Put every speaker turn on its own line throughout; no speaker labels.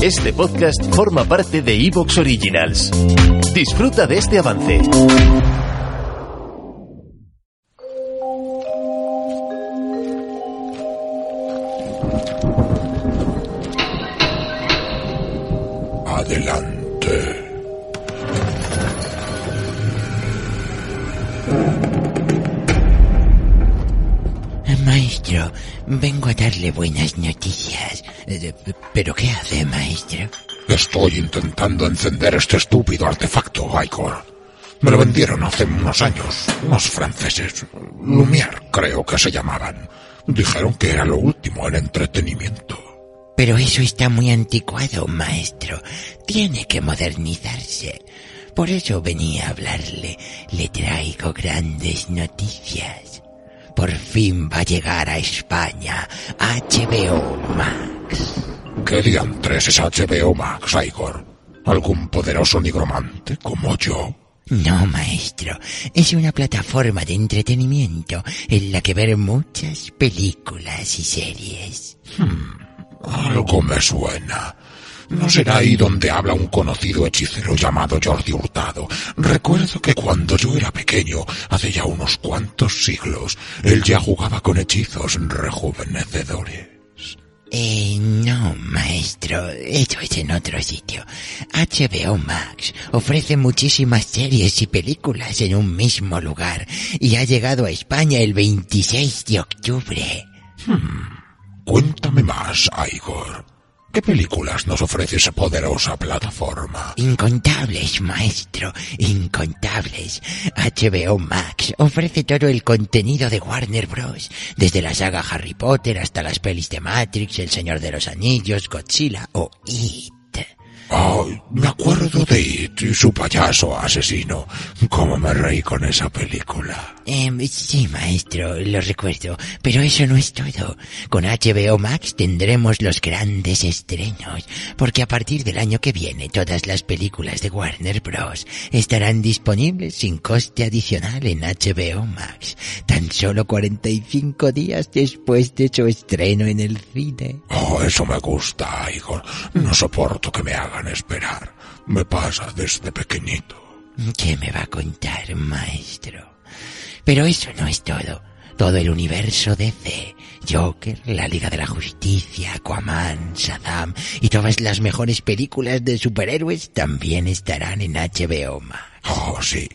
Este podcast forma parte de Evox Originals. Disfruta de este avance.
Adelante.
Maestro, vengo a darle buenas noticias. Eh, ¿Pero qué hace, maestro?
Estoy intentando encender este estúpido artefacto, Igor. Me lo vendieron hace unos años, unos franceses. Lumière, creo que se llamaban. Dijeron que era lo último en entretenimiento.
Pero eso está muy anticuado, maestro. Tiene que modernizarse. Por eso venía a hablarle. Le traigo grandes noticias. Por fin va a llegar a España HBO Max.
¿Qué diantres es HBO Max, Igor? ¿Algún poderoso nigromante como yo?
No, maestro. Es una plataforma de entretenimiento en la que ver muchas películas y series.
Algo me suena. ¿No será ahí donde habla un conocido hechicero llamado Jordi Hurtado? Recuerdo que cuando yo era pequeño, hace ya unos cuantos siglos, él ya jugaba con hechizos rejuvenecedores.
Eh, no, maestro. Eso es en otro sitio. HBO Max ofrece muchísimas series y películas en un mismo lugar y ha llegado a España el 26 de octubre.
Cuéntame más, Igor. ¿Qué películas nos ofrece esa poderosa plataforma?
Incontables, maestro, incontables. HBO Max ofrece todo el contenido de Warner Bros. Desde la saga Harry Potter hasta las pelis de Matrix, El Señor de los Anillos, Godzilla o It.
Y su payaso asesino. Cómo me reí con esa película.
Em, sí, maestro, lo recuerdo. Pero eso no es todo. Con HBO Max tendremos los grandes estrenos. Porque a partir del año que viene todas las películas de Warner Bros. estarán disponibles sin coste adicional en HBO Max. Tan solo 45 días después de su estreno en el cine.
Oh, eso me gusta, Igor. No soporto que me hagan esperar. Me pasa desde pequeñito.
¿Qué me va a contar, maestro? Pero eso no es todo. Todo el universo DC, Joker, la Liga de la Justicia, Aquaman, Shazam y todas las mejores películas de superhéroes también estarán en HBO Max.
Oh, sí.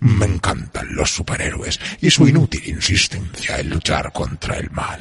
Me encantan los superhéroes y su inútil insistencia en luchar contra el mal.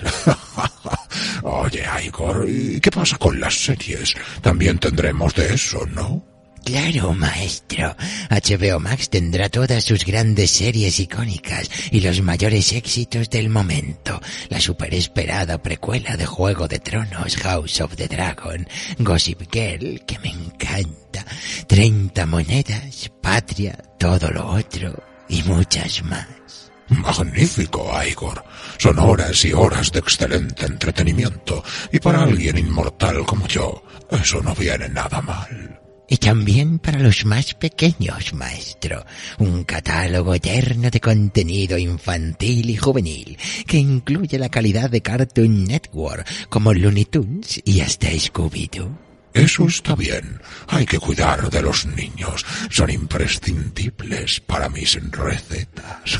Oye, Igor, ¿y qué pasa con las series? También tendremos de eso, ¿no?
Claro, maestro. HBO Max tendrá todas sus grandes series icónicas y los mayores éxitos del momento. La superesperada precuela de Juego de Tronos, House of the Dragon, Gossip Girl, que me encanta, 30 monedas, Patria, todo lo otro y muchas más.
Magnífico, Igor. Son horas y horas de excelente entretenimiento y para alguien inmortal como yo, eso no viene nada mal.
Y también para los más pequeños, maestro, un catálogo eterno de contenido infantil y juvenil que incluye la calidad de Cartoon Network como Looney Tunes y hasta Scooby-Doo.
Eso está bien. Hay que cuidar de los niños. Son imprescindibles para mis recetas.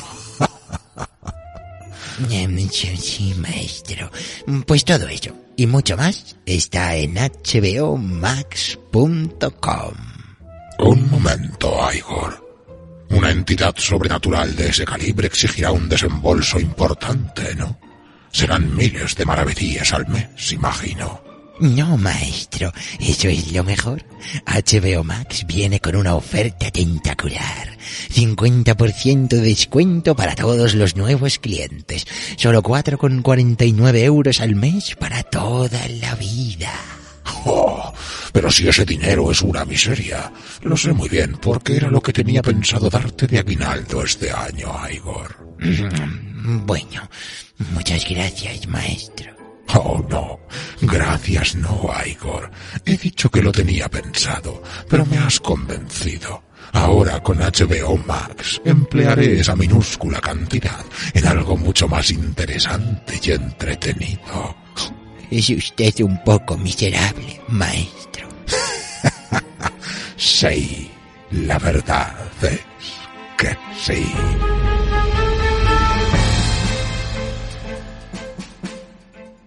Em, Sí, maestro. Pues todo ello y mucho más está en hbomax.com.
Un momento, Igor. Una entidad sobrenatural de ese calibre exigirá un desembolso importante, ¿no? Serán miles de maravedíes al mes, imagino.
No, maestro, eso es lo mejor. HBO Max viene con una oferta tentacular. 50% de descuento para todos los nuevos clientes. Solo 4,49 euros al mes para toda la vida.
Oh, pero si ese dinero es una miseria. Lo sé muy bien, porque era lo que tenía pensado darte de aguinaldo este año, Igor.
Bueno, muchas gracias, maestro.
Oh, no. Gracias, no, Igor. He dicho que lo tenía pensado, pero me has convencido. Ahora con HBO Max emplearé esa minúscula cantidad en algo mucho más interesante y entretenido.
Es usted un poco miserable, maestro.
Sí, la verdad es que sí.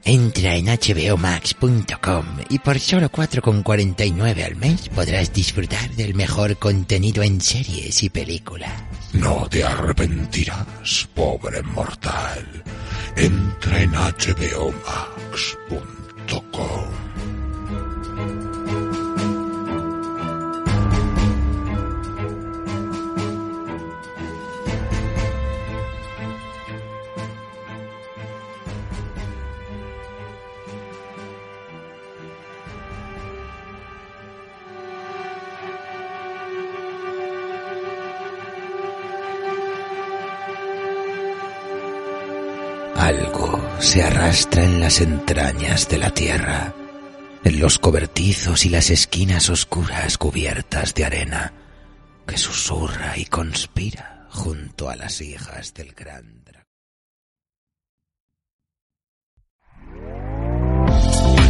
Entra en hbomax.com y por solo 4,49 al mes podrás disfrutar del mejor contenido en series y películas.
No te arrepentirás, pobre mortal. Entra en hbomax.com.
Algo se arrastra en las entrañas de la tierra, en los cobertizos y las esquinas oscuras cubiertas de arena, que susurra y conspira junto a las hijas del gran dragón.